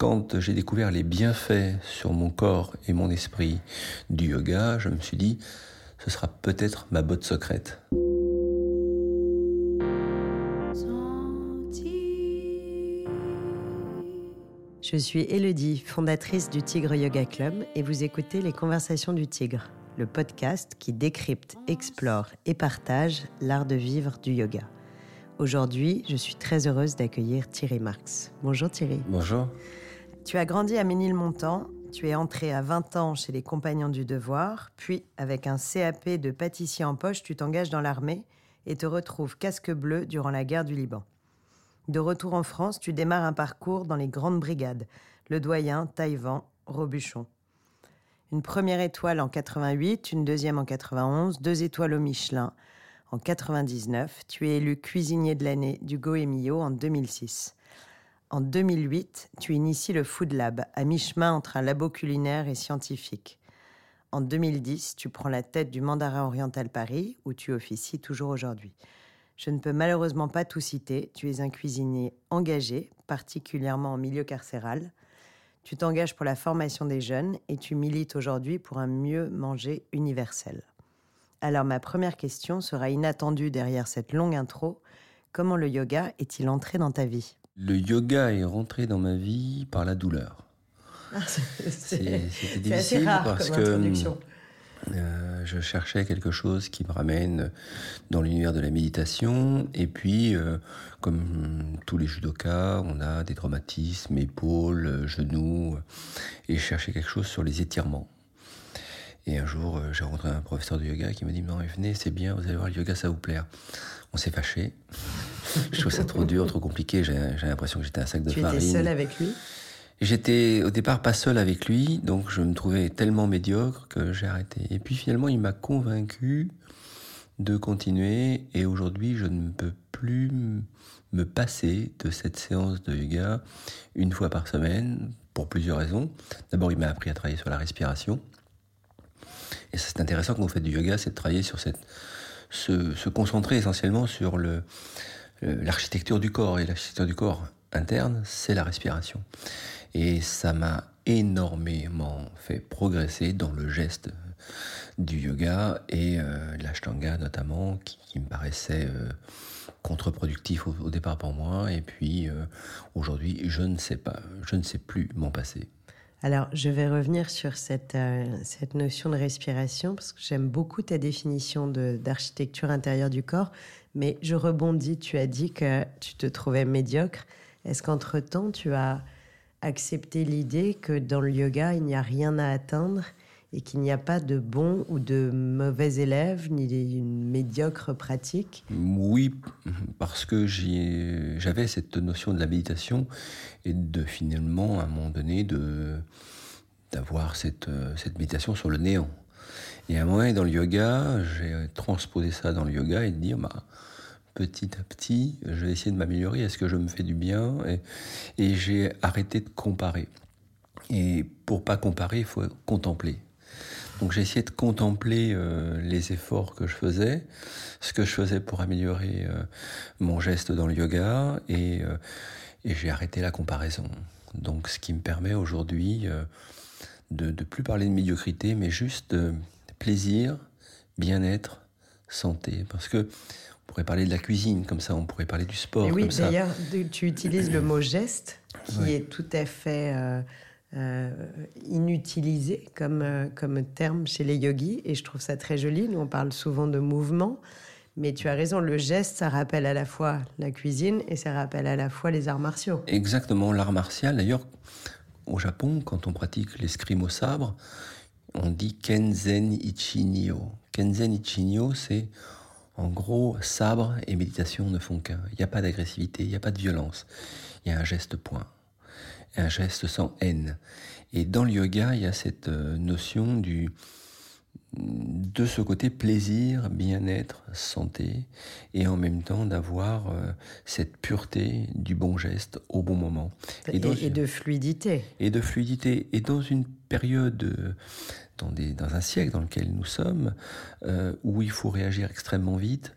quand j'ai découvert les bienfaits sur mon corps et mon esprit du yoga, je me suis dit, ce sera peut-être ma botte secrète. Je suis Elodie, fondatrice du Tigre Yoga Club, et vous écoutez Les Conversations du Tigre, le podcast qui décrypte, explore et partage l'art de vivre du yoga. Aujourd'hui, je suis très heureuse d'accueillir Thierry Marx. Bonjour Thierry. Bonjour. Tu as grandi à Ménilmontant, tu es entré à 20 ans chez les Compagnons du Devoir, puis avec un CAP de pâtissier en poche, tu t'engages dans l'armée et te retrouves casque bleu durant la guerre du Liban. De retour en France, tu démarres un parcours dans les grandes brigades, le doyen, Taïwan, Robuchon. Une première étoile en 88, une deuxième en 91, deux étoiles au Michelin. En 99, tu es élu cuisinier de l'année du Goemio en 2006. En 2008, tu inities le Food Lab, à mi-chemin entre un labo culinaire et scientifique. En 2010, tu prends la tête du Mandarin Oriental Paris, où tu officies toujours aujourd'hui. Je ne peux malheureusement pas tout citer. Tu es un cuisinier engagé, particulièrement en milieu carcéral. Tu t'engages pour la formation des jeunes et tu milites aujourd'hui pour un mieux manger universel. Alors ma première question sera inattendue derrière cette longue intro. Comment le yoga est-il entré dans ta vie? Le yoga est rentré dans ma vie par la douleur. Ah, C'était difficile parce que euh, je cherchais quelque chose qui me ramène dans l'univers de la méditation. Et puis, euh, comme tous les judokas, on a des traumatismes, épaules, genoux, et je cherchais quelque chose sur les étirements. Et un jour, euh, j'ai rencontré un professeur de yoga qui m'a dit, non, venez, c'est bien, vous allez voir, le yoga, ça va vous plaire. On s'est fâché. je trouve ça trop dur, trop compliqué. J'ai l'impression que j'étais un sac de farine. Tu étais seul avec lui? J'étais au départ pas seul avec lui, donc je me trouvais tellement médiocre que j'ai arrêté. Et puis finalement, il m'a convaincu de continuer et aujourd'hui, je ne peux plus me passer de cette séance de yoga une fois par semaine pour plusieurs raisons. D'abord, il m'a appris à travailler sur la respiration. Et c'est intéressant quand vous faites du yoga, c'est de travailler sur cette, se, se concentrer essentiellement sur le, l'architecture du corps. Et l'architecture du corps interne, c'est la respiration. Et ça m'a énormément fait progresser dans le geste du yoga et euh, l'ashtanga notamment, qui, me paraissait euh, contre-productif au, départ pour moi. Et puis euh, aujourd'hui, je ne sais pas, je ne sais plus m'en passer. Alors, je vais revenir sur cette, euh, cette notion de respiration, parce que j'aime beaucoup ta définition d'architecture intérieure du corps, mais je rebondis, tu as dit que tu te trouvais médiocre. Est-ce qu'entre-temps, tu as accepté l'idée que dans le yoga, il n'y a rien à atteindre et qu'il n'y a pas de bon ou de mauvais élèves, ni une médiocre pratique Oui, parce que j'avais cette notion de la méditation et de finalement, à un moment donné, d'avoir cette, cette méditation sur le néant. Et à un moment, dans le yoga, j'ai transposé ça dans le yoga et de dire, bah, petit à petit, je vais essayer de m'améliorer, est-ce que je me fais du bien? Et, et j'ai arrêté de comparer. Et pour pas comparer, il faut contempler. Donc j'ai essayé de contempler euh, les efforts que je faisais, ce que je faisais pour améliorer euh, mon geste dans le yoga, et, euh, et j'ai arrêté la comparaison. Donc ce qui me permet aujourd'hui de ne plus parler de médiocrité, mais juste de plaisir, bien-être, santé. Parce que on pourrait parler de la cuisine comme ça, on pourrait parler du sport. Et oui, d'ailleurs, tu utilises le mot geste, qui est tout à fait euh, inutilisé comme, euh, comme terme chez les yogis et je trouve ça très joli. Nous, on parle souvent de mouvement, mais tu as raison, le geste, ça rappelle à la fois la cuisine et ça rappelle à la fois les arts martiaux. Exactement, l'art martial. D'ailleurs, au Japon, quand on pratique l'escrime au sabre, on dit Kenzen Ichinyo. Kenzen Ichinyo, c'est en gros sabre et méditation ne font qu'un. Il n'y a pas d'agressivité, il n'y a pas de violence. Il y a un geste point un geste sans haine. Et dans le yoga, il y a cette euh, notion du de ce côté plaisir, bien-être, santé, et en même temps d'avoir euh, cette pureté du bon geste au bon moment. Et, de fluidité. Et de fluidité. Et dans une période, euh, dans, des, dans un siècle dans lequel nous sommes, où il faut réagir extrêmement vite,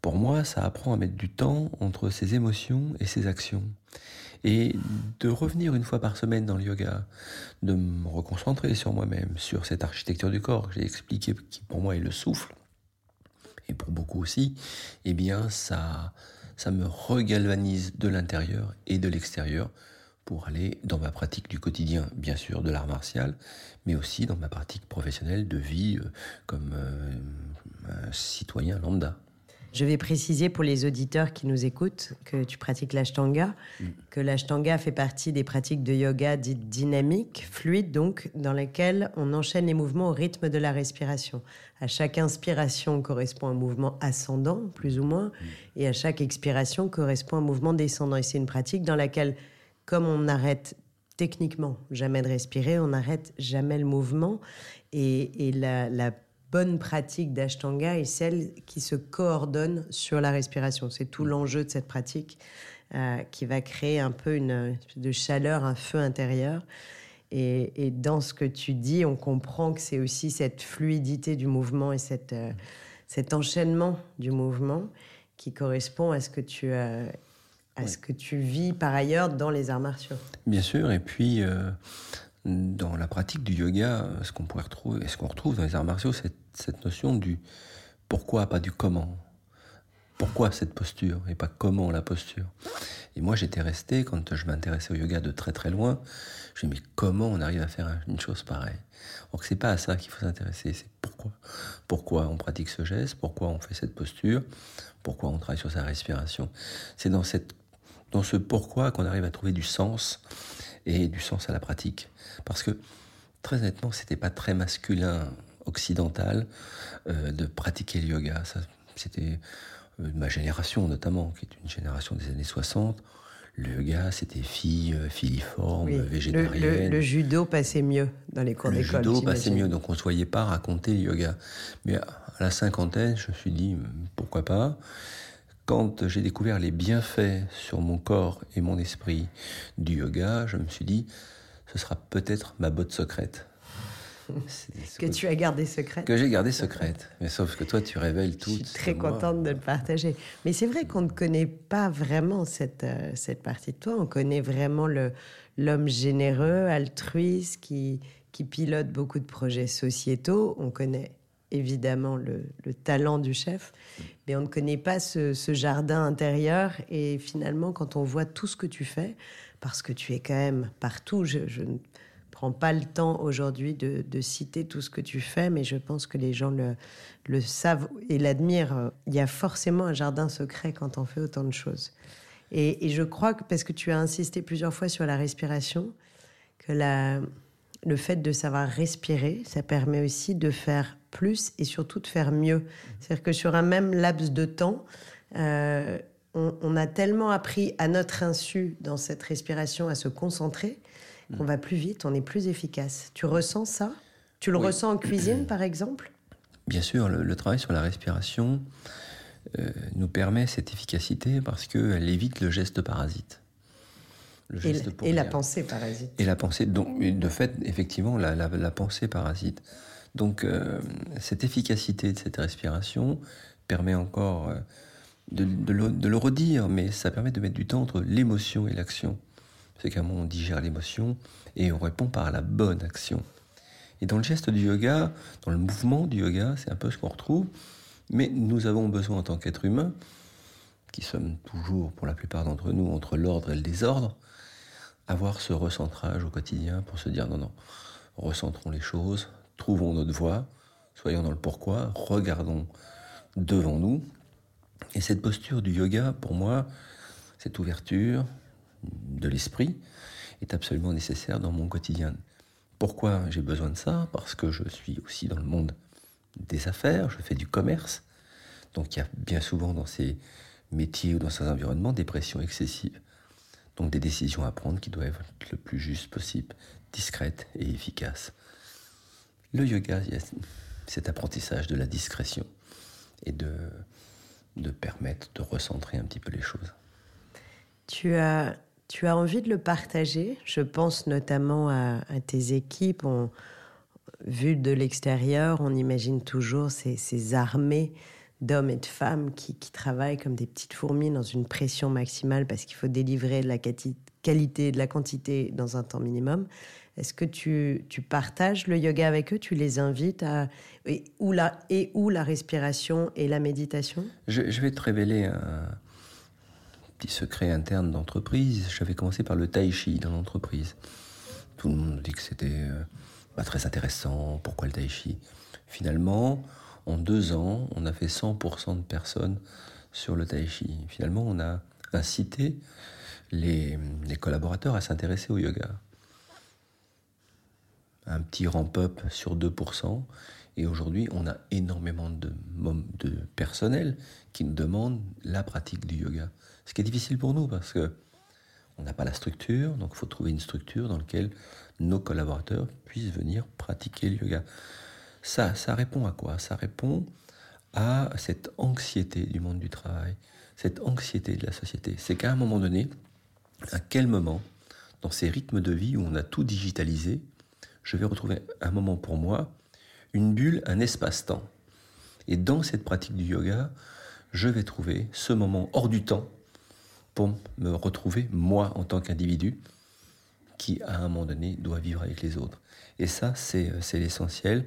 pour moi, ça apprend à mettre du temps entre ses émotions et ses actions. Et de revenir une fois par semaine dans le yoga, de me reconcentrer sur moi-même, sur cette architecture du corps que j'ai expliqué, qui pour moi est le souffle, et pour beaucoup aussi, eh bien ça, ça me regalvanise de l'intérieur et de l'extérieur pour aller dans ma pratique du quotidien, bien sûr, de l'art martial, mais aussi dans ma pratique professionnelle de vie euh, comme euh, citoyen lambda. Je vais préciser pour les auditeurs qui nous écoutent que tu pratiques l'ashtanga, mm. que l'ashtanga fait partie des pratiques de yoga dites dynamiques, fluides donc, dans lesquelles on enchaîne les mouvements au rythme de la respiration. À chaque inspiration correspond un mouvement ascendant, plus ou moins, mm. et à chaque expiration correspond un mouvement descendant. Et c'est une pratique dans laquelle, comme on arrête techniquement jamais de respirer, on n'arrête jamais le mouvement. Et, la, la bonne pratique d'Ashtanga est celle qui se coordonne sur la respiration. C'est tout mm. l'enjeu de cette pratique euh, qui va créer un peu une, de chaleur, un feu intérieur. Et, dans ce que tu dis, on comprend que c'est aussi cette fluidité du mouvement et cette, euh, cet enchaînement du mouvement qui correspond à ce que tu euh, à ce que tu vis par ailleurs dans les arts martiaux. Bien sûr, et puis dans la pratique du yoga, ce qu'on pourrait retrouver, ce qu'on retrouve dans les arts martiaux, c'est cette notion du pourquoi, pas du comment. Pourquoi cette posture et pas comment la posture. Et moi, j'étais resté, quand je m'intéressais au yoga de très très loin, je me dis, mais comment on arrive à faire une chose pareille? Or que c'est pas à ça qu'il faut s'intéresser, c'est pourquoi. Pourquoi on pratique ce geste, pourquoi on fait cette posture, pourquoi on travaille sur sa respiration? C'est dans, dans ce pourquoi qu'on arrive à trouver du sens et du sens à la pratique. Parce que, très honnêtement, c'était pas très masculin occidentale euh, de pratiquer le yoga. C'était euh, ma génération notamment, qui est une génération des années 60. Le yoga, c'était fille euh, filiforme, végétarienne. Le, judo passait mieux dans les cours d'école. Le judo passait mieux, donc on ne se voyait pas raconter le yoga. Mais à la cinquantaine, je me suis dit, pourquoi pas? Quand j'ai découvert les bienfaits sur mon corps et mon esprit du yoga, je me suis dit, ce sera peut-être ma botte secrète. Que tu as gardé secrète. Que j'ai gardé secrète. Mais sauf que toi, tu révèles tout. Je suis très contente de le partager. Mais c'est vrai qu'on ne connaît pas vraiment cette, euh, cette partie de toi. On connaît vraiment l'homme généreux, altruiste, qui, qui pilote beaucoup de projets sociétaux. On connaît évidemment le, le, talent du chef, mais on ne connaît pas ce, ce, jardin intérieur. Et finalement, quand on voit tout ce que tu fais, parce que tu es quand même partout, je, je prends pas le temps aujourd'hui de, citer tout ce que tu fais, mais je pense que les gens le, savent et l'admirent. Il y a forcément un jardin secret quand on fait autant de choses. Et, je crois que, parce que tu as insisté plusieurs fois sur la respiration, que le fait de savoir respirer, ça permet aussi de faire plus et surtout de faire mieux. C'est-à-dire que sur un même laps de temps, euh, on, a tellement appris à notre insu dans cette respiration à se concentrer on va plus vite, on est plus efficace. Tu ressens ça? Tu le ressens en cuisine, par exemple? Bien sûr, le, travail sur la respiration euh, nous permet cette efficacité parce qu'elle évite le geste parasite. Le et, et la pensée parasite. Et la pensée, donc, de fait, effectivement, la, pensée parasite. Donc, euh, cette efficacité de cette respiration permet encore euh, de, le, redire, mais ça permet de mettre du temps entre l'émotion et l'action c'est qu'à on digère l'émotion et on répond par la bonne action. Et dans le geste du yoga, dans le mouvement du yoga, c'est un peu ce qu'on retrouve, mais nous avons besoin en tant qu'être humain, qui sommes toujours pour la plupart d'entre nous entre l'ordre et le désordre, avoir ce recentrage au quotidien pour se dire non, non, recentrons les choses, trouvons notre voie, soyons dans le pourquoi, regardons devant nous. Et cette posture du yoga, pour moi, cette ouverture, de l'esprit est absolument nécessaire dans mon quotidien. Pourquoi j'ai besoin de ça? Parce que je suis aussi dans le monde des affaires, je fais du commerce. Donc il y a bien souvent dans ces métiers ou dans ces environnements des pressions excessives. Donc des décisions à prendre qui doivent être le plus juste possible, discrètes et efficaces. Le yoga, il y a cet apprentissage de la discrétion et de, de permettre de recentrer un petit peu les choses. Tu as tu as envie de le partager? Je pense notamment à, tes équipes. Vu de l'extérieur, on imagine toujours ces, armées d'hommes et de femmes qui, travaillent comme des petites fourmis dans une pression maximale parce qu'il faut délivrer la qualité, de la quantité dans un temps minimum. Est-ce que tu, partages le yoga avec eux? Tu les invites à. Et où la, et la respiration et la méditation? Je, je, vais te révéler un petit secret interne d'entreprise. J'avais commencé par le tai chi dans l'entreprise. Tout le monde dit que c'était euh, pas très intéressant. Pourquoi le tai chi? Finalement, en deux ans, on a fait 100% de personnes sur le tai chi. Finalement, on a incité les, les collaborateurs à s'intéresser au yoga un petit ramp-up sur 2%. Et aujourd'hui, on a énormément de, de personnel qui nous demande la pratique du yoga. Ce qui est difficile pour nous parce que on n'a pas la structure, donc il faut trouver une structure dans laquelle nos collaborateurs puissent venir pratiquer le yoga. Ça, ça répond à quoi? Ça répond à cette anxiété du monde du travail, cette anxiété de la société. C'est qu'à un moment donné, à quel moment, dans ces rythmes de vie où on a tout digitalisé, je vais retrouver un moment pour moi, une bulle, un espace-temps. Et dans cette pratique du yoga, je vais trouver ce moment hors du temps pour me retrouver moi en tant qu'individu qui, à un moment donné, doit vivre avec les autres. Et ça, c'est l'essentiel,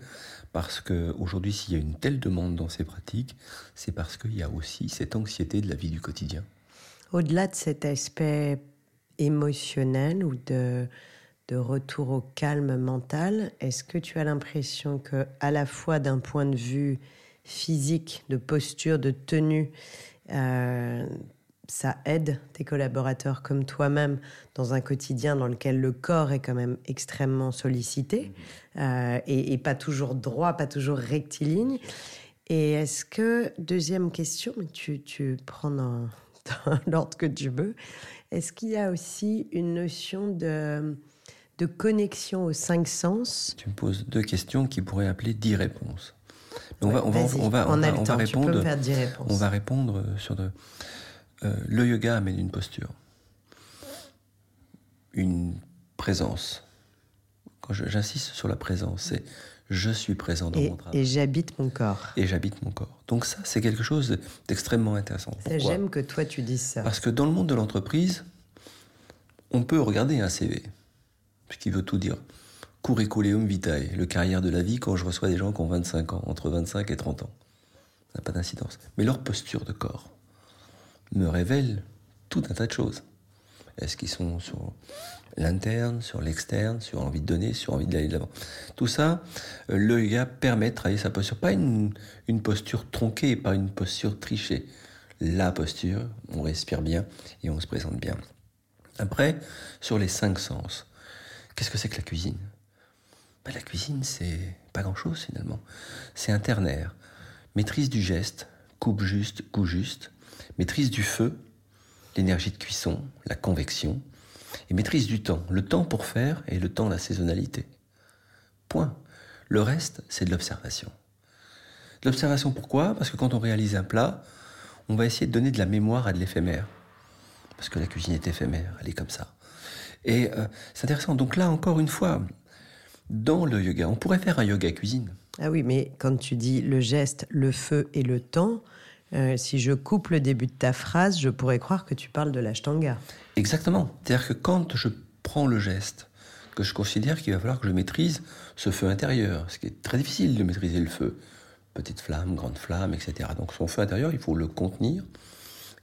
parce qu'aujourd'hui, s'il y a une telle demande dans ces pratiques, c'est parce qu'il y a aussi cette anxiété de la vie du quotidien. Au-delà de cet aspect émotionnel ou de, de retour au calme mental, est-ce que tu as l'impression que, à la fois d'un point de vue physique, de posture, de tenue, euh, ça aide tes collaborateurs comme toi-même dans un quotidien dans lequel le corps est quand même extrêmement sollicité mmh. euh, et, pas toujours droit, pas toujours rectiligne? Et est-ce que, deuxième question, tu, tu prends dans l'ordre que tu veux, est-ce qu'il y a aussi une notion de de connexion aux cinq sens Tu me poses deux questions qui pourraient appeler dix réponses. on, va, on, va, on, va, on, va, répondre. On va répondre sur de. Euh, le yoga amène une posture, une présence. Quand j'insiste sur la présence, c'est je suis présent dans mon travail. Et j'habite mon corps. Et j'habite mon corps. Donc ça, c'est quelque chose d'extrêmement intéressant. J'aime que toi tu dises ça. Parce que dans le monde de l'entreprise, on peut regarder un CV ce qui veut tout dire. Curriculum vitae, le carrière de la vie quand je reçois des gens qui ont 25 ans, entre 25 et 30 ans. Ça n'a pas d'incidence. Mais leur posture de corps me révèle tout un tas de choses. Est-ce qu'ils sont sur l'interne, sur l'externe, sur envie de donner, sur envie d'aller de l'avant? Tout ça, euh, le yoga permet de travailler sa posture. Pas une, une posture tronquée, pas une posture trichée. La posture, on respire bien et on se présente bien. Après, sur les cinq sens, Qu'est-ce que c'est que la cuisine? Ben, La cuisine, c'est pas grand-chose finalement. C'est un ternaire. Maîtrise du geste, coupe juste, goût juste. Maîtrise du feu, l'énergie de cuisson, la convection. Et maîtrise du temps, le temps pour faire et le temps, la saisonnalité. Point. Le reste, c'est de l'observation. L'observation, pourquoi? Parce que quand on réalise un plat, on va essayer de donner de la mémoire à de l'éphémère. Parce que la cuisine est éphémère, elle est comme ça. Et euh, c'est intéressant. Donc là, encore une fois, dans le yoga, on pourrait faire un yoga cuisine. Ah oui, mais quand tu dis le geste, le feu et le temps, euh, si je coupe le début de ta phrase, je pourrais croire que tu parles de l'ashtanga. Exactement. C'est-à-dire que quand je prends le geste, que je considère qu'il va falloir que je maîtrise ce feu intérieur, ce qui est très difficile de maîtriser le feu. Petite flamme, grande flamme, etc. Donc son feu intérieur, il faut le contenir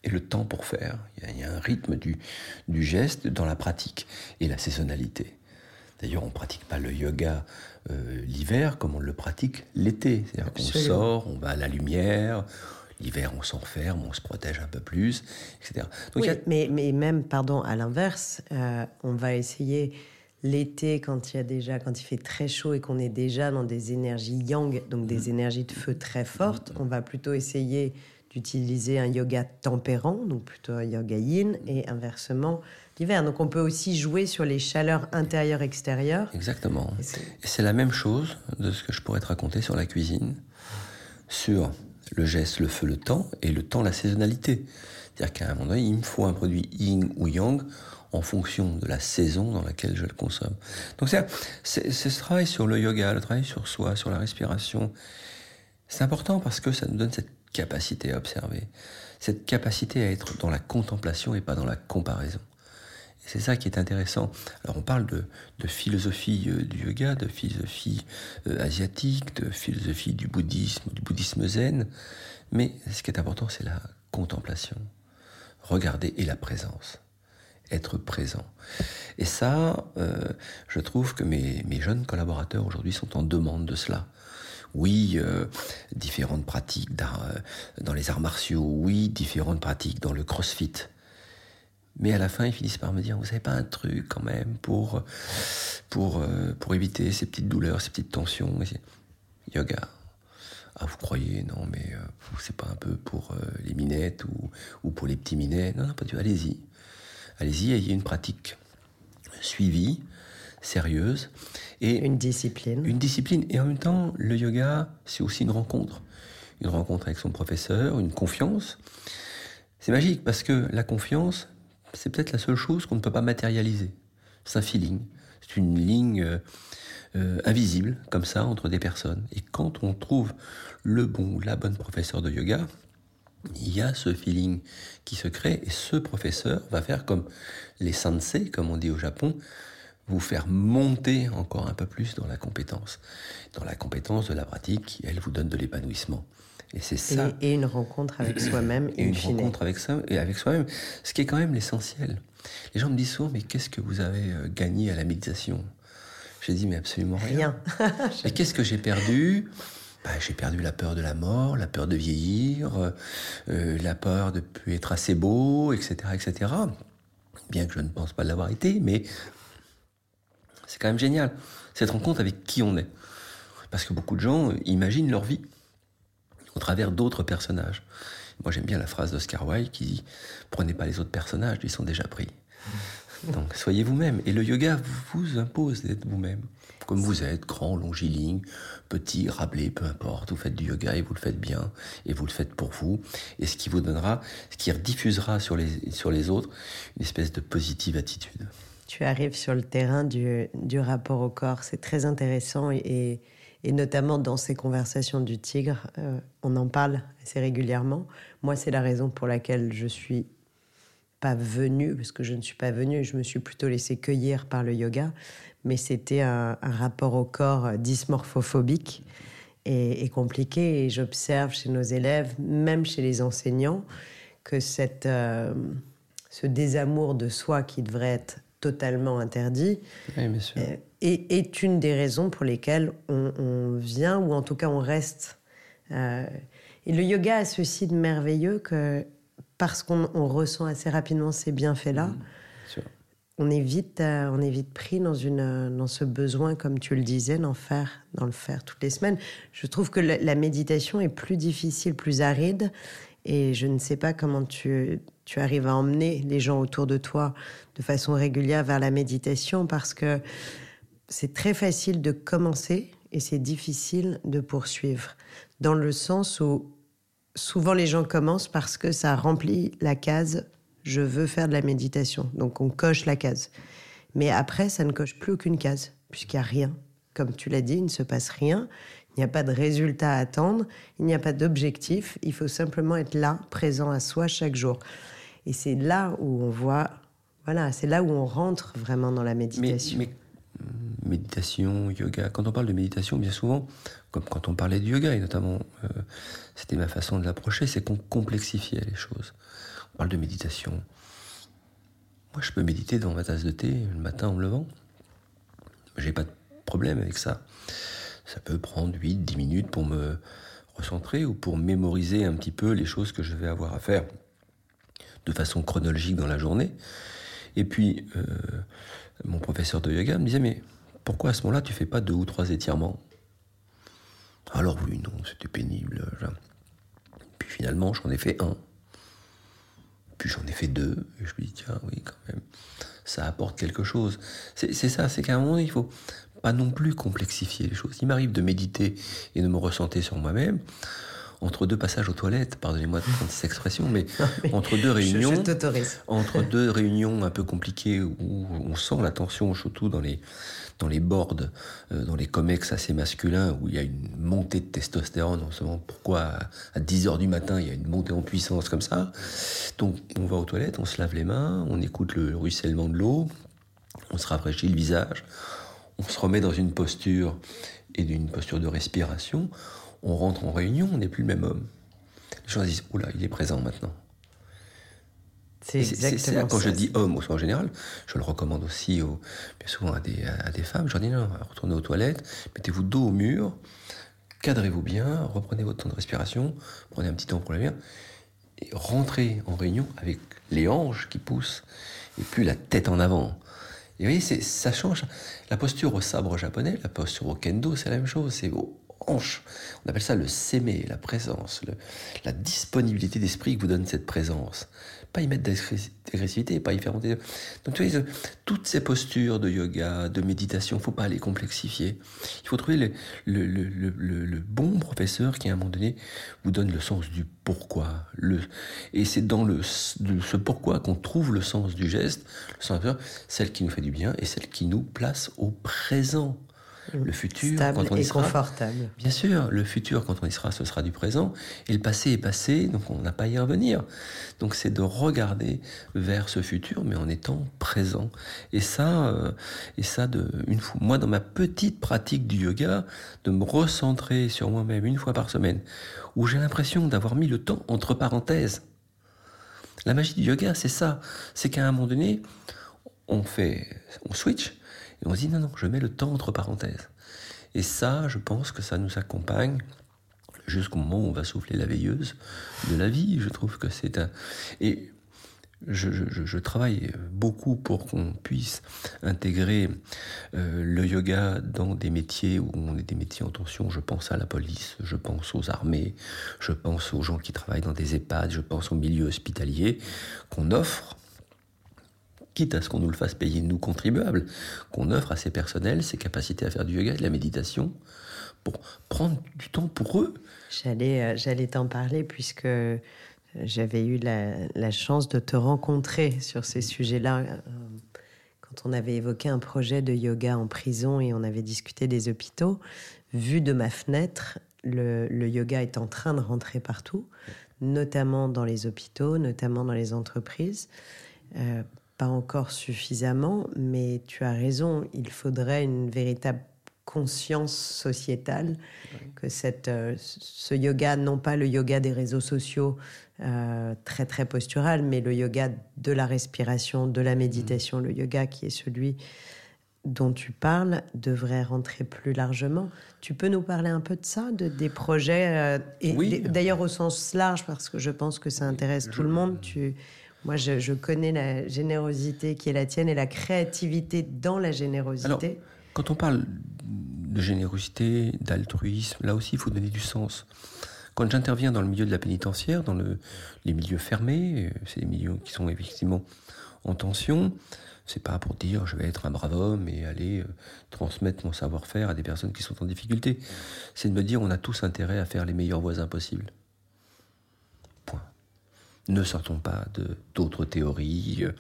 et le temps pour faire. Il y a, un rythme du, du, geste dans la pratique et la saisonnalité. D'ailleurs, on ne pratique pas le yoga euh, l'hiver comme on le pratique l'été. C'est-à-dire qu'on sort, on va à la lumière. L'hiver, on s'enferme, on se protège un peu plus, etc. oui, mais, mais, même, pardon, à l'inverse, euh, on va essayer l'été quand il y a déjà quand il fait très chaud et qu'on est déjà dans des énergies yang donc des mmh. énergies de feu très fortes on va plutôt essayer d'utiliser un yoga tempérant, donc plutôt un yoga yin, et inversement l'hiver. Donc on peut aussi jouer sur les chaleurs intérieures-extérieures. Exactement. Et c'est la même chose de ce que je pourrais te raconter sur la cuisine, sur le geste, le feu, le temps, et le temps, la saisonnalité. C'est-à-dire qu'à un moment donné, il me faut un produit yin ou yang en fonction de la saison dans laquelle je le consomme. Donc c'est ce travail sur le yoga, le travail sur soi, sur la respiration. C'est important parce que ça nous donne cette capacité à observer, cette capacité à être dans la contemplation et pas dans la comparaison. C'est ça qui est intéressant. Alors on parle de, philosophie euh, du yoga, de philosophie euh, asiatique, de philosophie du bouddhisme, du bouddhisme zen, mais ce qui est important, c'est la contemplation. Regarder et la présence. Être présent. Et ça, euh, je trouve que mes, jeunes collaborateurs aujourd'hui sont en demande de cela. Oui, différentes pratiques dans les arts martiaux, oui, différentes pratiques dans le crossfit. Mais à la fin, ils finissent par me dire, vous savez pas un truc quand même pour, pour, euh, pour éviter ces petites douleurs, ces petites tensions Yoga. Ah, vous croyez? Non, mais euh, c'est pas un peu pour euh, les minettes ou, ou, pour les petits minets? Non, non, pas du tout. Allez-y. Allez-y, ayez une pratique suivie, sérieuse. Et une discipline. Une discipline. Et en même temps, le yoga, c'est aussi une rencontre. Une rencontre avec son professeur, une confiance. C'est magique parce que la confiance, c'est peut-être la seule chose qu'on ne peut pas matérialiser. C'est un feeling. C'est une ligne euh, euh, invisible, comme ça, entre des personnes. Et quand on trouve le bon ou la bonne professeur de yoga, il y a ce feeling qui se crée et ce professeur va faire comme les sensei, comme on dit au Japon, vous faire monter encore un peu plus dans la compétence, dans la compétence de la pratique qui, elle, vous donne de l'épanouissement. Et c'est ça. Et, une rencontre avec soi-même. Et une rencontre avec ça et avec soi-même, ce qui est quand même l'essentiel. Les gens me disent souvent, mais qu'est-ce que vous avez euh, gagné à la méditation? J'ai dit, mais absolument rien. Rien. et qu'est-ce que j'ai perdu? Bah, J'ai perdu la peur de la mort, la peur de vieillir, euh, la peur de ne plus être assez beau, etc., etc. Bien que je ne pense pas l'avoir été, mais c'est quand même génial. Cette rencontre avec qui on est. Parce que beaucoup de gens euh, imaginent leur vie au travers d'autres personnages. Moi, j'aime bien la phrase d'Oscar Wilde qui dit Prenez pas les autres personnages, ils sont déjà pris. Donc, soyez vous-même. Et le yoga vous impose d'être vous-même. Comme vous êtes, grand, longiligne, petit, rablé, peu importe. Vous faites du yoga et vous le faites bien. Et vous le faites pour vous. Et ce qui vous donnera, ce qui diffusera sur les, sur les autres, une espèce de positive attitude. Tu arrives sur le terrain du, rapport au corps. C'est très intéressant. Et, et notamment dans ces conversations du tigre, euh, on en parle assez régulièrement. Moi, c'est la raison pour laquelle je suis pas venue, parce que je ne suis pas venue, je me suis plutôt laissée cueillir par le yoga, mais c'était un, rapport au corps dysmorphophobique et, compliqué. Et j'observe chez nos élèves, même chez les enseignants, que cette, euh, ce désamour de soi qui devrait être totalement interdit oui, est, une des raisons pour lesquelles on, vient, ou en tout cas on reste. Euh, et le yoga a ceci de merveilleux que parce qu'on ressent assez rapidement ces bienfaits-là, mmh, on est vite, euh, on est vite pris dans, une, dans ce besoin, comme tu le disais, d'en faire, d'en le faire toutes les semaines. Je trouve que la, méditation est plus difficile, plus aride, et je ne sais pas comment tu, tu arrives à emmener les gens autour de toi de façon régulière vers la méditation, parce que c'est très facile de commencer et c'est difficile de poursuivre. Dans le sens où souvent les gens commencent parce que ça remplit la case je veux faire de la méditation. Donc on coche la case. Mais après, ça ne coche plus aucune case, puisqu'il n'y a rien. Comme tu l'as dit, il ne se passe rien. Il n'y a pas de résultat à attendre. Il n'y a pas d'objectif. Il faut simplement être là, présent à soi chaque jour. Et c'est là où on voit, voilà, c'est là où on rentre vraiment dans la méditation méditation, yoga. Quand on parle de méditation, bien souvent, comme quand on parlait du yoga, et notamment, euh, c'était ma façon de l'approcher, c'est qu'on complexifiait les choses. On parle de méditation. Moi, je peux méditer dans ma tasse de thé le matin en me levant. J'ai pas de problème avec ça. Ça peut prendre 8, 10 minutes pour me recentrer ou pour mémoriser un petit peu les choses que je vais avoir à faire de façon chronologique dans la journée. Et puis, euh, mon professeur de yoga me disait, mais pourquoi à ce moment-là tu fais pas deux ou trois étirements? Alors oui, non, c'était pénible. Puis finalement, j'en ai fait un. Puis j'en ai fait deux. Et je me dis, tiens, oui, quand même, ça apporte quelque chose. C'est ça, c'est qu'à un moment, il faut pas non plus complexifier les choses. Il m'arrive de méditer et de me ressentir sur moi-même entre deux passages aux toilettes, pardonnez-moi de prendre cette expression, mais, entre deux réunions, entre deux réunions un peu compliquées où on sent la tension, surtout dans les dans les boards, euh, dans les comex assez masculins, où il y a une montée de testostérone, on se demande pourquoi à 10 heures du matin, il y a une montée en puissance comme ça. Donc on va aux toilettes, on se lave les mains, on écoute le ruissellement de l'eau, on se rafraîchit le visage, on se remet dans une posture et d'une posture de respiration, on rentre en réunion, on n'est plus le même homme. Les gens disent, oula, il est présent maintenant. C'est exactement Quand je dis homme au sens général, je le recommande aussi au, bien souvent à des, à des femmes. Je leur dis non, retournez aux toilettes, mettez-vous dos au mur, cadrez-vous bien, reprenez votre temps de respiration, prenez un petit temps pour la bien, et rentrez en réunion avec les hanches qui poussent, et puis la tête en avant. Et vous voyez, ça change. La posture au sabre japonais, la posture au kendo, c'est la même chose. C'est aux hanches. On appelle ça le sémé, la présence, la disponibilité d'esprit que vous donne cette présence pas y mettre d'agressivité, pas y faire monter. Donc, tu vois, toutes ces postures de yoga, de méditation, faut pas les complexifier. Il faut trouver le, bon professeur qui, à un moment donné, vous donne le sens du pourquoi. Le, et c'est dans le, ce pourquoi qu'on trouve le sens du geste, le sens celle qui nous fait du bien et celle qui nous place au présent. Le futur, quand on y sera, confortable. Bien sûr, le futur, quand on y sera, ce sera du présent. Et le passé est passé, donc on n'a pas à y revenir. Donc c'est de regarder vers ce futur, mais en étant présent. Et ça, euh, et ça de, une fois, moi, dans ma petite pratique du yoga, de me recentrer sur moi-même une fois par semaine, où j'ai l'impression d'avoir mis le temps entre parenthèses. La magie du yoga, c'est ça. C'est qu'à un moment donné, on fait, on switch et on se dit non, non, je mets le temps entre parenthèses. Et ça, je pense que ça nous accompagne jusqu'au moment où on va souffler la veilleuse de la vie. Je trouve que c'est un... Et je, travaille beaucoup pour qu'on puisse intégrer euh, le yoga dans des métiers où on est des métiers en tension. Je pense à la police, je pense aux armées, je pense aux gens qui travaillent dans des EHPAD, je pense au milieu hospitalier, qu'on offre quitte à ce qu'on nous le fasse payer, nous contribuables, qu'on offre à ces personnels ces capacités à faire du yoga de la méditation pour prendre du temps pour eux. J'allais, euh, j'allais t'en parler puisque euh, j'avais eu la, chance de te rencontrer sur ces sujets-là euh, quand on avait évoqué un projet de yoga en prison et on avait discuté des hôpitaux. Vu de ma fenêtre, le, yoga est en train de rentrer partout, notamment dans les hôpitaux, notamment dans les entreprises pas encore suffisamment, mais tu as raison, il faudrait une véritable conscience sociétale que cette, euh, ce yoga, non pas le yoga des réseaux sociaux euh, très très postural, mais le yoga de la respiration, de la méditation, le yoga qui est celui dont tu parles devrait rentrer plus largement. Tu peux nous parler un peu de ça, de, des projets, euh, et oui. d'ailleurs au sens large, parce que je pense que ça intéresse tout le monde. Tu, moi, je, connais la générosité qui est la tienne et la créativité dans la générosité. Quand on parle de générosité, d'altruisme, là aussi, il faut donner du sens. Quand j'interviens dans le milieu de la pénitentiaire, dans le, les milieux fermés, euh, c'est des milieux qui sont effectivement en tension, c'est pas pour dire je vais être un brave homme et aller euh, transmettre mon savoir-faire à des personnes qui sont en difficulté. C'est de me dire on a tous intérêt à faire les meilleurs voisins possibles. Ne sortons pas de d'autres théories, euh,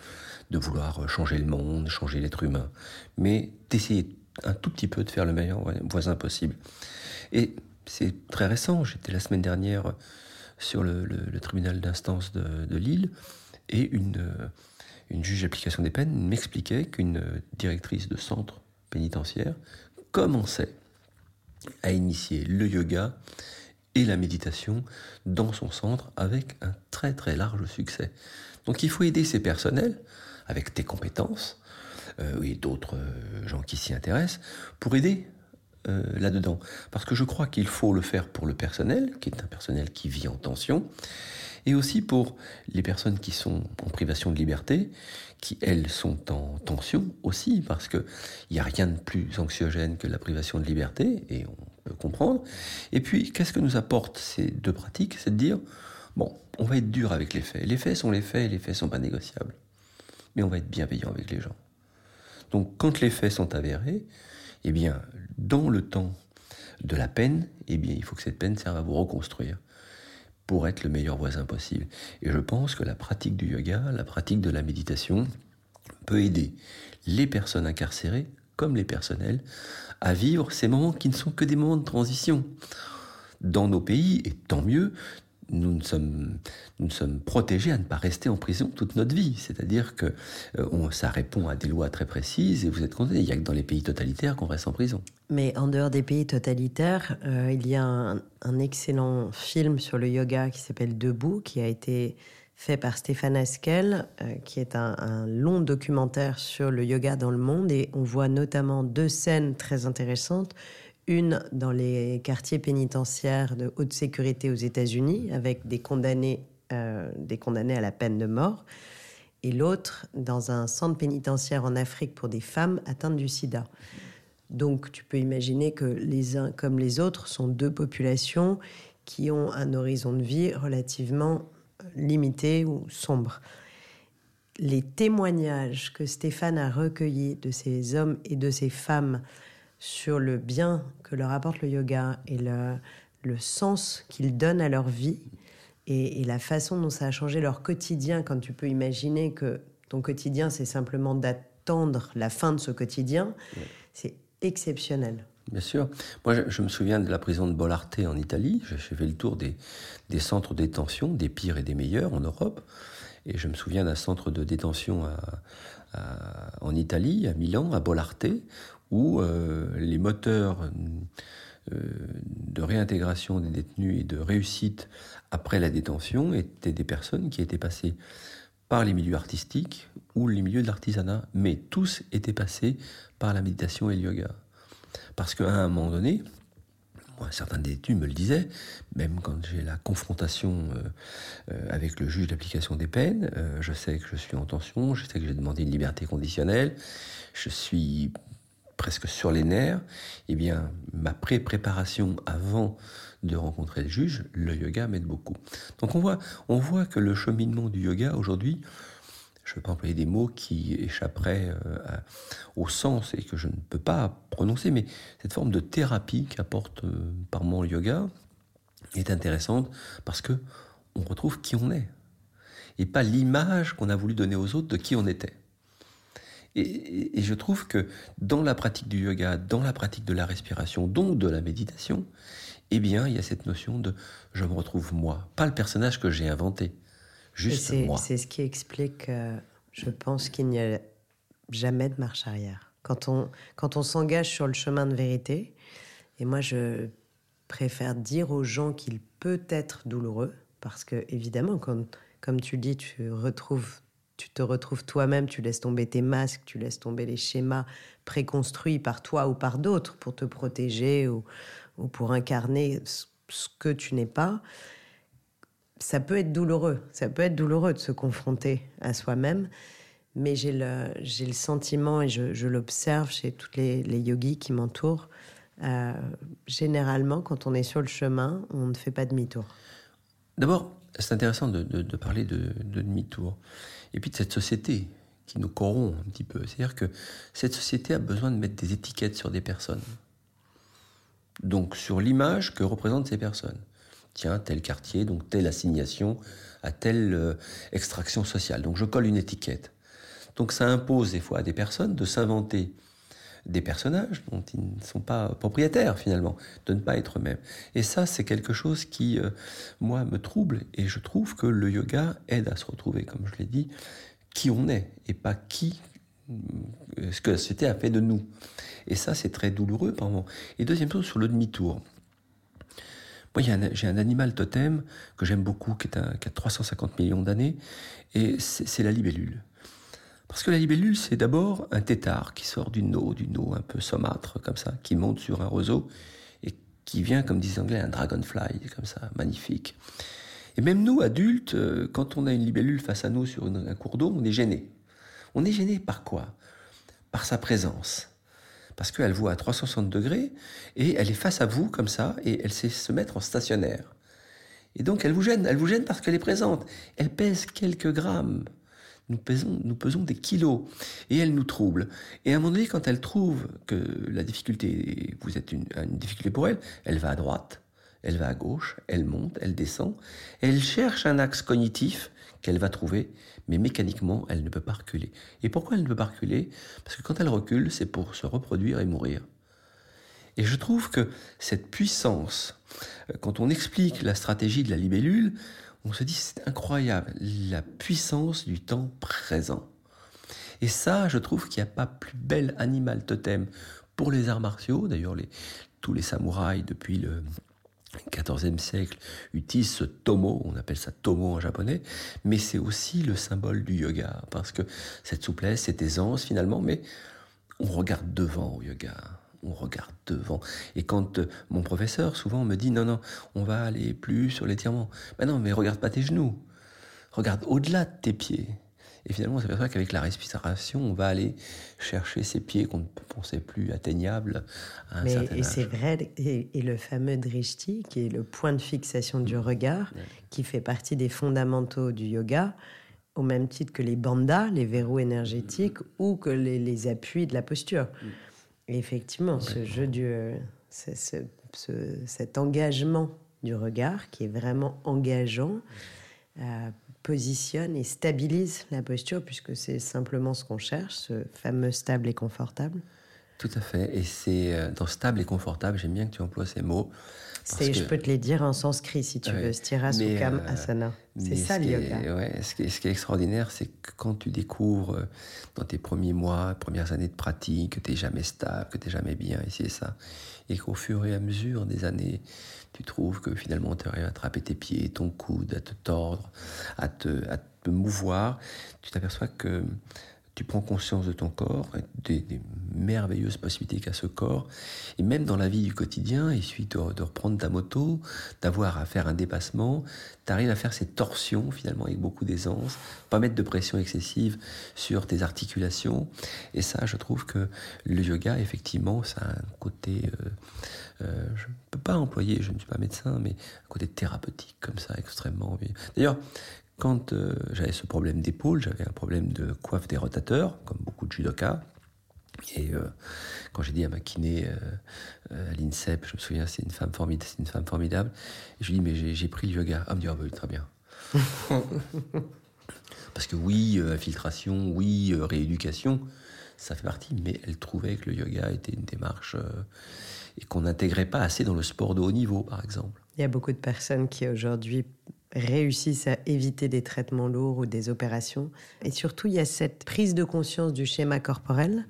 de vouloir changer le monde, changer l'être humain, mais d'essayer un tout petit peu de faire le meilleur voisin possible. Et c'est très récent, j'étais la semaine dernière sur le, tribunal d'instance de, Lille, et euh, une juge d'application des peines m'expliquait qu'une directrice de centre pénitentiaire commençait à initier le yoga et la méditation dans son centre avec un très très large succès. Donc il faut aider ces personnels avec tes compétences euh, et d'autres euh, gens qui s'y intéressent pour aider euh, là-dedans. Parce que je crois qu'il faut le faire pour le personnel, qui est un personnel qui vit en tension, et aussi pour les personnes qui sont en privation de liberté, qui elles sont en tension aussi, parce qu'il n'y a rien de plus anxiogène que la privation de liberté, et on comprendre. Et puis, qu'est-ce que nous apportent ces deux pratiques? C'est de dire, bon, on va être dur avec les faits. Les faits sont les faits, les faits sont pas négociables. Mais on va être bienveillant avec les gens. Donc, quand les faits sont avérés, eh bien, dans le temps de la peine, eh bien, il faut que cette peine serve à vous reconstruire. pour être le meilleur voisin possible. Et je pense que la pratique du yoga, la pratique de la méditation, peut aider les personnes incarcérées comme les personnels à vivre ces moments qui ne sont que des moments de transition. Dans nos pays, et tant mieux, nous sommes, nous sommes protégés à ne pas rester en prison toute notre vie. C'est-à-dire que euh, ça répond à des lois très précises et vous êtes condamné. Il n'y a que dans les pays totalitaires qu'on reste en prison. Mais en dehors des pays totalitaires, euh, il y a un, excellent film sur le yoga qui s'appelle Debout, qui a été fait par Stéphane Askel, euh, qui est un, long documentaire sur le yoga dans le monde. Et on voit notamment deux scènes très intéressantes. Une dans les quartiers pénitentiaires de haute sécurité aux États-Unis, avec euh, des condamnés à la peine de mort. Et l'autre dans un centre pénitentiaire en Afrique pour des femmes atteintes du sida. Donc tu peux imaginer que les uns comme les autres sont deux populations qui ont un horizon de vie relativement limité ou sombre. Les témoignages que Stéphane a recueillis de ces hommes et de ces femmes sur le bien que leur apporte le yoga et le, le sens qu'ils donnent à leur vie et, la façon dont ça a changé leur quotidien quand tu peux imaginer que ton quotidien c'est simplement d'attendre la fin de ce quotidien, c'est exceptionnel. Bien sûr. Moi, je, me souviens de la prison de Bollarte en Italie. J'ai fait le tour des, centres de détention, des pires et des meilleurs en Europe. Et je me souviens d'un centre de détention en Italie, à Milan, à Bollarte, où euh, les moteurs euh, de réintégration des détenus et de réussite après la détention étaient des personnes qui étaient passées par les milieux artistiques ou les milieux de l'artisanat, mais tous étaient passés par la méditation et le yoga. Parce qu'à un moment donné, moi, certains détenus me le disaient, même quand j'ai la confrontation euh, euh, avec le juge d'application des peines, euh, je sais que je suis en tension, je sais que j'ai demandé une liberté conditionnelle, je suis presque sur les nerfs, eh bien, ma pré-préparation avant de rencontrer le juge, le yoga m'aide beaucoup. Donc on voit, on voit que le cheminement du yoga aujourd'hui, je ne veux pas employer des mots qui échapperaient euh, au sens et que je ne peux pas prononcer, mais cette forme de thérapie qu'apporte euh, par mon yoga est intéressante parce que on retrouve qui on est et pas l'image qu'on a voulu donner aux autres de qui on était. Et, et, je trouve que dans la pratique du yoga, dans la pratique de la respiration, donc de la méditation, eh bien, il y a cette notion de je me retrouve moi, pas le personnage que j'ai inventé. Juste moi. C'est ce qui explique, euh, je pense, qu'il n'y a jamais de marche arrière. Quand on, quand on s'engage sur le chemin de vérité, et moi je préfère dire aux gens qu'il peut être douloureux, parce que évidemment, quand, comme tu dis, tu retrouves tu te retrouves toi-même, tu laisses tomber tes masques, tu laisses tomber les schémas préconstruits par toi ou par d'autres pour te protéger ou, ou pour incarner ce que tu n'es pas ça peut être douloureux. Ça peut être douloureux de se confronter à soi-même. Mais j'ai le, j'ai le sentiment, et je, l'observe chez tous les, yogis qui m'entourent, euh, généralement, quand on est sur le chemin, on ne fait pas demi-tour. D'abord, c'est intéressant de, parler de, demi-tour. Et puis de cette société qui nous corrompt un petit peu. C'est-à-dire que cette société a besoin de mettre des étiquettes sur des personnes. Donc sur l'image que représentent ces personnes tiens, tel quartier, donc telle assignation à telle euh, extraction sociale. Donc je colle une étiquette. Donc ça impose des fois à des personnes de s'inventer des personnages dont ils ne sont pas propriétaires finalement, de ne pas être eux-mêmes. Et ça, c'est quelque chose qui, euh, moi, me trouble et je trouve que le yoga aide à se retrouver, comme je l'ai dit, qui on est et pas qui euh, ce que c'était a fait de nous. Et ça, c'est très douloureux par moment. Et deuxième chose, sur le demi-tour. Moi, j'ai un, animal totem que j'aime beaucoup, qui, a 350 millions d'années, et c'est la libellule. Parce que la libellule, c'est d'abord un tétard qui sort d'une eau, d'une eau un peu saumâtre, comme ça, qui monte sur un roseau, et qui vient, comme disent les Anglais, un dragonfly, comme ça, magnifique. Et même nous, adultes, euh, quand on a une libellule face à nous sur un cours d'eau, on est gêné. On est gêné par quoi? Par sa présence parce qu'elle voit à 360 degrés et elle est face à vous comme ça et elle sait se mettre en stationnaire. Et donc elle vous gêne, elle vous gêne parce qu'elle est présente. Elle pèse quelques grammes. Nous pesons, nous pesons des kilos et elle nous trouble. Et à un moment donné, quand elle trouve que la difficulté, vous êtes une, une difficulté pour elle, elle va à droite, Elle va à gauche, elle monte, elle descend, elle cherche un axe cognitif qu'elle va trouver, mais mécaniquement, elle ne peut pas reculer. Et pourquoi elle ne peut pas reculer? Parce que quand elle recule, c'est pour se reproduire et mourir. Et je trouve que cette puissance, euh, quand on explique la stratégie de la libellule, on se dit c'est incroyable, la puissance du temps présent. Et ça, je trouve qu'il n'y a pas plus bel animal totem pour les arts martiaux. D'ailleurs, tous les samouraïs depuis le 14e siècle utilisent ce tomo, on appelle ça tomo en japonais, mais c'est aussi le symbole du yoga, parce que cette souplesse, cette aisance finalement, mais on regarde devant au yoga on regarde devant. Et quand euh, mon professeur souvent me dit non, non, on va aller plus sur l'étirement. Ben non, mais regarde pas tes genoux. Regarde au-delà de tes pieds. Et finalement, on s'aperçoit qu'avec la respiration, on va aller chercher ces pieds qu'on ne pensait plus atteignables à un certain âge. Et c'est vrai, et, le fameux drishti, qui est le point de fixation du regard, qui fait partie des fondamentaux du yoga, au même titre que les bandas, les verrous énergétiques, ou que les, appuis de la posture. Et effectivement, ce jeu du, cet engagement du regard, qui est vraiment engageant, euh, positionne et stabilise la posture, puisque c'est simplement ce qu'on cherche, ce fameux stable et confortable. Tout à fait. Et c'est euh, dans stable et confortable, j'aime bien que tu emploies ces mots. Je peux te les dire en sanskrit si tu veux, stira, sukham, euh, asana. C'est ça le yoga. ouais, ce, qui est, ce, qui est, extraordinaire, c'est que quand tu découvres euh, dans tes premiers mois, premières années de pratique, que tu n'es jamais stable, que tu n'es jamais bien, ici et ça, et qu'au fur et à mesure des années, tu trouves que finalement tu arrives à attraper tes pieds, ton coude, à te tordre, à te, à te mouvoir, tu t'aperçois que tu prends conscience de ton corps, des, merveilleuses possibilités qu'a ce corps, et même dans la vie du quotidien, il suffit de, reprendre ta moto, d'avoir à faire un dépassement, tu arrives à faire ces torsions finalement avec beaucoup d'aisance, pas mettre de pression excessive sur tes articulations, et ça je trouve que le yoga effectivement ça a un côté, euh, euh, je ne peux pas employer, je ne suis pas médecin, mais un côté thérapeutique comme ça extrêmement. D'ailleurs, quand euh, j'avais ce problème d'épaule, j'avais un problème de coiffe des rotateurs, comme beaucoup de judokas. Et euh, quand j'ai dit à ma kiné, à l'INSEP, je me souviens, c'est une femme formidable, c'est une femme formidable. Et je lui dis, mais j'ai pris le yoga. Ah, me dit, ah, bah très bien. Parce que oui, infiltration, oui, rééducation, ça fait partie, mais elle trouvait que le yoga était une démarche et qu'on n'intégrait pas assez dans le sport de haut niveau, par exemple. Il y a beaucoup de personnes qui aujourd'hui réussissent à éviter des traitements lourds ou des opérations. Et surtout, il y a cette prise de conscience du schéma corporel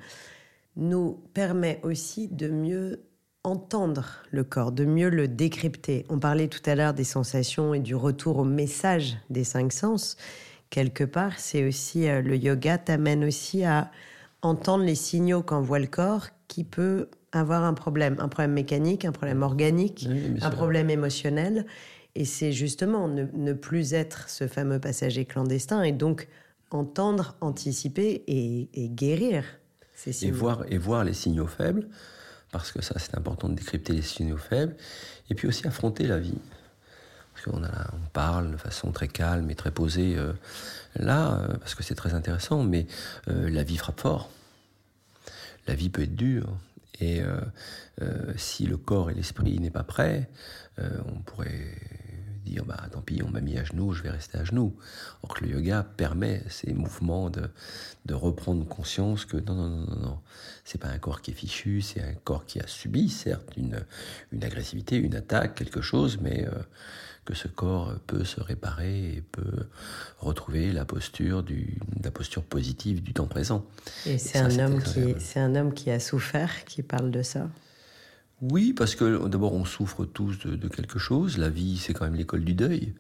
nous permet aussi de mieux entendre le corps, de mieux le décrypter. On parlait tout à l'heure des sensations et du retour au message des cinq sens. Quelque part, c'est aussi euh, le yoga t'amène aussi à entendre les signaux qu'envoie le corps qui peut avoir un problème, un problème mécanique, un problème organique, un problème émotionnel. Et c'est justement ne, plus être ce fameux passager clandestin et donc entendre, anticiper et, guérir ces signaux. Et voir, et voir les signaux faibles, parce que ça c'est important de décrypter les signaux faibles, et puis aussi affronter la vie. Parce qu'on on parle de façon très calme et très posée euh, là, euh, parce que c'est très intéressant, mais euh, la vie frappe fort. La vie peut être dure. Et si le corps et l'esprit n'est pas prêt, on pourrait dire bah tant pis, on m'a mis à genoux, je vais rester à genoux. Or que le yoga permet ces mouvements de, de reprendre conscience que non, non, non, non, non, c'est pas un corps qui est fichu, c'est un corps qui a subi, certes, une, une agressivité, une attaque, quelque chose, mais euh, que ce corps peut se réparer et peut retrouver la posture, du, la posture positive du temps présent. Et c'est un, homme qui, c'est un homme qui a souffert qui parle de ça? Oui, parce que d'abord on souffre tous de, quelque chose. La vie, c'est quand même l'école du deuil.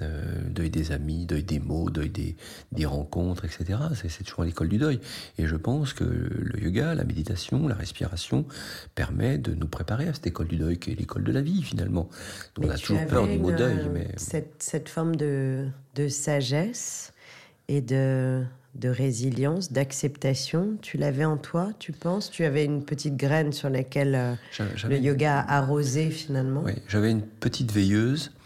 Euh, deuil des amis, deuil des mots, deuil des, des rencontres, etc. C'est toujours l'école du deuil. Et je pense que le yoga, la méditation, la respiration permet de nous préparer à cette école du deuil qui est l'école de la vie finalement. on a toujours peur du mot deuil. Mais... Cette, cette forme de, de sagesse et de de résilience, d'acceptation. Tu l'avais en toi, tu penses? Tu avais une petite graine sur laquelle euh, le yoga a arrosé finalement? Oui, j'avais une petite veilleuse euh,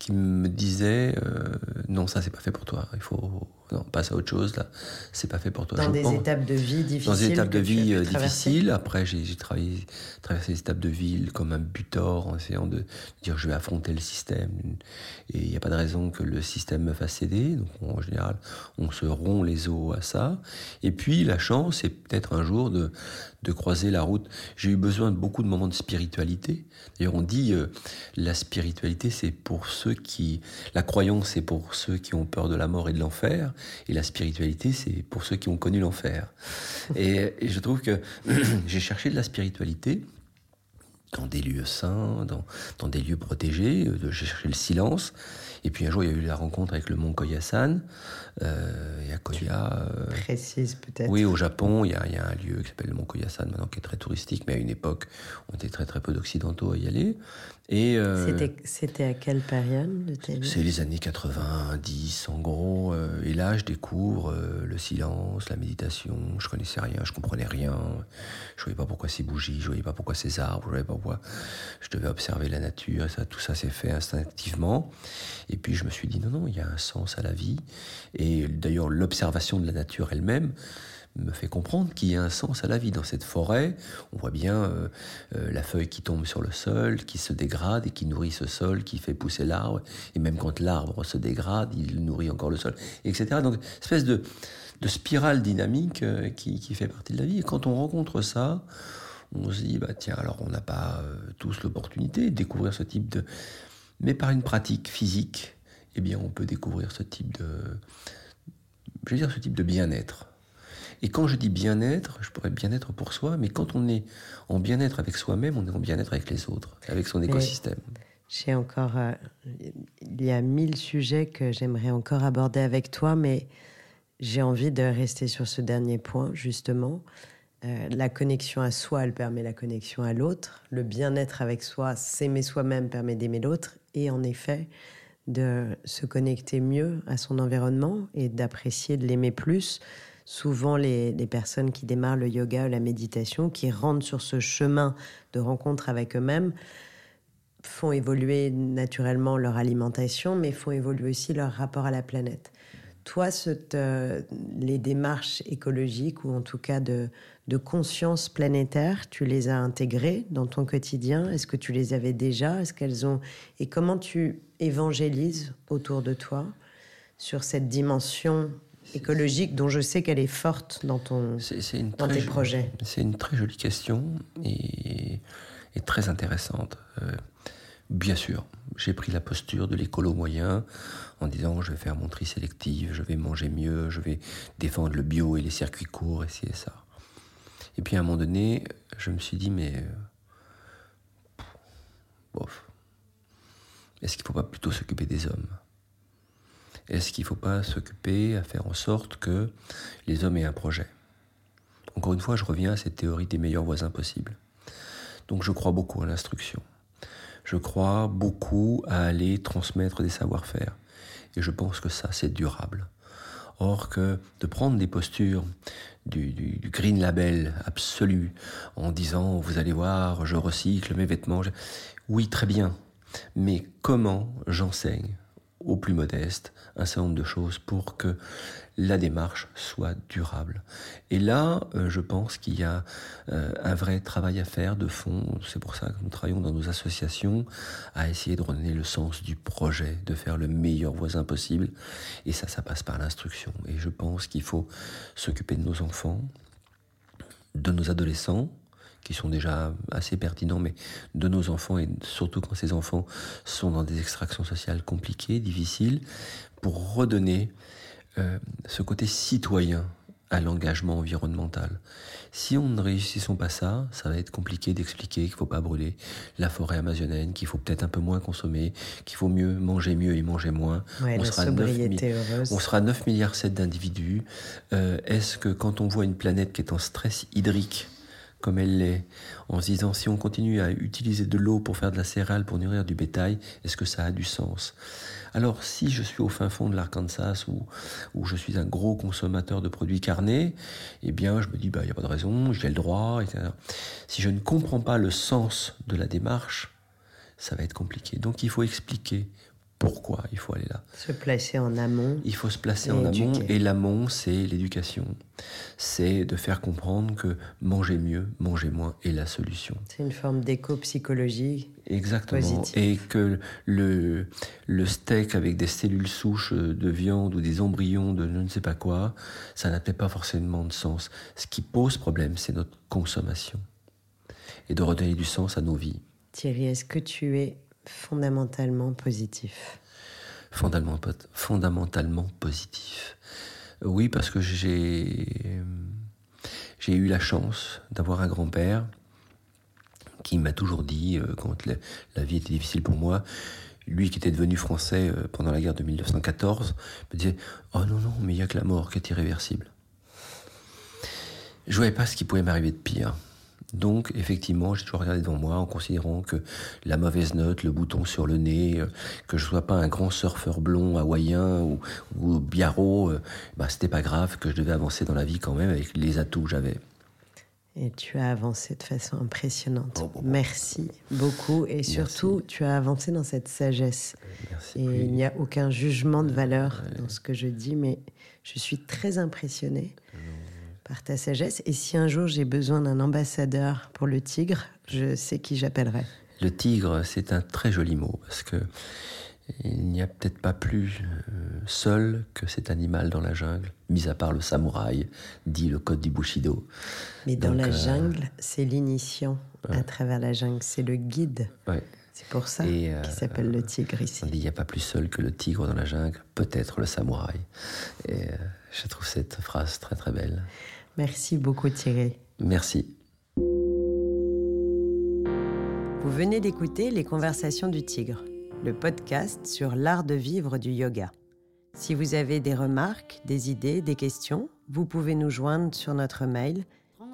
qui me disait euh, non, ça c'est pas fait pour toi. Il faut non, passe à autre chose, là, c'est pas fait pour toi. Dans des étapes de vie difficiles. Dans des étapes de vie euh, difficiles. Après, j'ai travaillé, traversé des étapes de vie comme un butor en essayant de dire je vais affronter le système. Et il n'y a pas de raison que le système me fasse céder. Donc, en général, on se rompt les os à ça. Et puis, la chance, c'est peut-être un jour de, de croiser la route. J'ai eu besoin de beaucoup de moments de spiritualité. D'ailleurs, on dit euh, la spiritualité, c'est pour ceux qui. La croyance, c'est pour ceux qui ont peur de la mort et de l'enfer. Et la spiritualité, c'est pour ceux qui ont connu l'enfer. Et, je trouve que j'ai cherché de la spiritualité dans des lieux saints, dans, dans des lieux protégés. Euh, j'ai cherché le silence. Et puis un jour, il y a eu la rencontre avec le mont Koyasan. Euh, et à Koya. Euh, précise peut-être. Oui, au Japon, il y, a, il y, a, un lieu qui s'appelle le mont Koyasan, maintenant qui est très touristique, mais à une époque, on était très très peu d'occidentaux à y aller. Et euh, c'était à quelle période C'est les années 90 en gros. Euh, et là, je découvre le silence, la méditation. Je connaissais rien, je comprenais rien. Je voyais pas pourquoi ces bougies, je voyais pas pourquoi ces arbres, je voyais pas pourquoi je devais observer la nature. Ça, tout ça s'est fait instinctivement. Et puis je me suis dit non non, il y a un sens à la vie. Et d'ailleurs, l'observation de la nature elle-même me fait comprendre qu'il y a un sens à la vie. Dans cette forêt, on voit bien euh, euh, la feuille qui tombe sur le sol, qui se dégrade et qui nourrit ce sol, qui fait pousser l'arbre. Et même quand l'arbre se dégrade, il nourrit encore le sol, etc. Donc, espèce de, spirale dynamique euh, qui, qui, fait partie de la vie. Et quand on rencontre ça, on se dit, bah tiens, alors on n'a pas tous l'opportunité de découvrir ce type de... Mais par une pratique physique, eh bien, on peut découvrir ce type de... Je veux dire, ce type de bien-être. Et quand je dis bien-être, je pourrais bien-être pour soi, mais quand on est en bien-être avec soi-même, on est en bien-être avec les autres, avec son écosystème. J'ai encore, euh, il y a mille sujets que j'aimerais encore aborder avec toi, mais j'ai envie de rester sur ce dernier point justement. Euh, la connexion à soi, elle permet la connexion à l'autre. Le bien-être avec soi, s'aimer soi-même permet d'aimer l'autre. Et en effet, de se connecter mieux à son environnement et d'apprécier, de l'aimer plus, souvent les, personnes qui démarrent le yoga ou la méditation, qui rentrent sur ce chemin de rencontre avec eux-mêmes, font évoluer naturellement leur alimentation, mais font évoluer aussi leur rapport à la planète. Toi, les démarches écologiques, ou en tout cas de, de conscience planétaire, tu les as intégrées dans ton quotidien? Est-ce que tu les avais déjà? Est-ce qu'elles ont Et comment tu évangélises autour de toi sur cette dimension écologique dont je sais qu'elle est forte dans, ton, dans tes projets? C'est une très jolie question et, très intéressante. Euh, bien sûr, j'ai pris la posture de l'écolo moyen en disant je vais faire mon tri sélectif, je vais manger mieux, je vais défendre le bio et les circuits courts et ci et ça. Et puis à un moment donné, je me suis dit mais... Euh, bof. Est-ce qu'il ne faut pas plutôt s'occuper des hommes? Est-ce qu'il ne faut pas s'occuper à faire en sorte que les hommes aient un projet? Encore une fois, je reviens à cette théorie des meilleurs voisins possibles. Donc je crois beaucoup à l'instruction. Je crois beaucoup à aller transmettre des savoir-faire. Et je pense que ça, c'est durable. Or que de prendre des postures du, green label absolu en disant vous allez voir, je recycle mes vêtements. Oui, très bien. Mais comment j'enseigne au plus modeste, un certain nombre de choses pour que la démarche soit durable. Et là, euh, je pense qu'il y a euh, un vrai travail à faire de fond. C'est pour ça que nous travaillons dans nos associations à essayer de redonner le sens du projet, de faire le meilleur voisin possible. Et ça, ça passe par l'instruction. Et je pense qu'il faut s'occuper de nos enfants, de nos adolescents, qui sont déjà assez pertinents, mais de nos enfants, et surtout quand ces enfants sont dans des extractions sociales compliquées, difficiles, pour redonner euh, ce côté citoyen à l'engagement environnemental. Si on ne réussissons pas ça, ça va être compliqué d'expliquer qu'il ne faut pas brûler la forêt amazonienne, qu'il faut peut-être un peu moins consommer, qu'il faut mieux manger mieux et manger moins. on, sera 9, on sera 9 milliards 7 d'individus. Euh, est-ce que quand on voit une planète qui est en stress hydrique, comme elle l'est, en se disant si on continue à utiliser de l'eau pour faire de la céréale, pour nourrir du bétail, est-ce que ça a du sens? Alors si je suis au fin fond de l'Arkansas où, où je suis un gros consommateur de produits carnés, eh bien je me dis, il bah, n'y a pas de raison, j'ai le droit, etc. Si je ne comprends pas le sens de la démarche, ça va être compliqué. Donc il faut expliquer pourquoi il faut aller là. Se placer en amont. Il faut se placer en amont et l'amont, c'est l'éducation. C'est de faire comprendre que manger mieux, manger moins est la solution. C'est une forme d'éco-psychologie. Exactement. Et que le, le steak avec des cellules souches de viande ou des embryons de je ne sais pas quoi, ça n'a peut-être pas forcément de sens. Ce qui pose problème, c'est notre consommation. Et de redonner du sens à nos vies. Thierry, est-ce que tu es fondamentalement positif fondamentalement, fondamentalement positif. Oui, parce que j'ai eu la chance d'avoir un grand-père qui m'a toujours dit, euh, quand la, vie était difficile pour moi, lui qui était devenu français euh, pendant la guerre de 1914, me disait Oh non, non, mais il n'y a que la mort qui est irréversible. Je voyais pas ce qui pouvait m'arriver de pire. Donc, effectivement, j'ai toujours regardé devant moi en considérant que la mauvaise note, le bouton sur le nez, euh, que je ne sois pas un grand surfeur blond hawaïen ou, ou biarro, euh, bah, c'était pas grave, que je devais avancer dans la vie quand même avec les atouts que j'avais. Et tu as avancé de façon impressionnante. Merci beaucoup. Et surtout, tu as avancé dans cette sagesse. Merci. Et il n'y a aucun jugement de valeur dans ce que je dis, mais je suis très impressionnée par ta sagesse. Et si un jour j'ai besoin d'un ambassadeur pour le tigre, je sais qui j'appellerai. Le tigre, c'est un très joli mot parce que il n'y a peut-être pas plus euh, seul que cet animal dans la jungle, mis à part le samouraï, dit le code du Bushido. Mais dans la euh, jungle, c'est l'initiant à travers la jungle, c'est le guide. C'est pour ça qu'il euh, s'appelle le tigre ici. On dit il n'y a pas plus seul que le tigre dans la jungle, peut-être le samouraï. Et je trouve cette phrase très très belle. Merci beaucoup Thierry. Merci. Vous venez d'écouter Les Conversations du Tigre, le podcast sur l'art de vivre du yoga. Si vous avez des remarques, des idées, des questions, vous pouvez nous joindre sur notre mail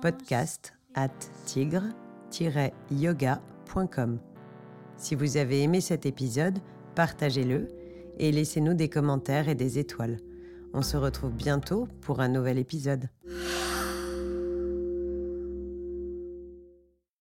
podcast at tigre-yoga.com. Si vous avez aimé cet épisode, partagez-le et laissez-nous des commentaires et des étoiles. On se retrouve bientôt pour un nouvel épisode.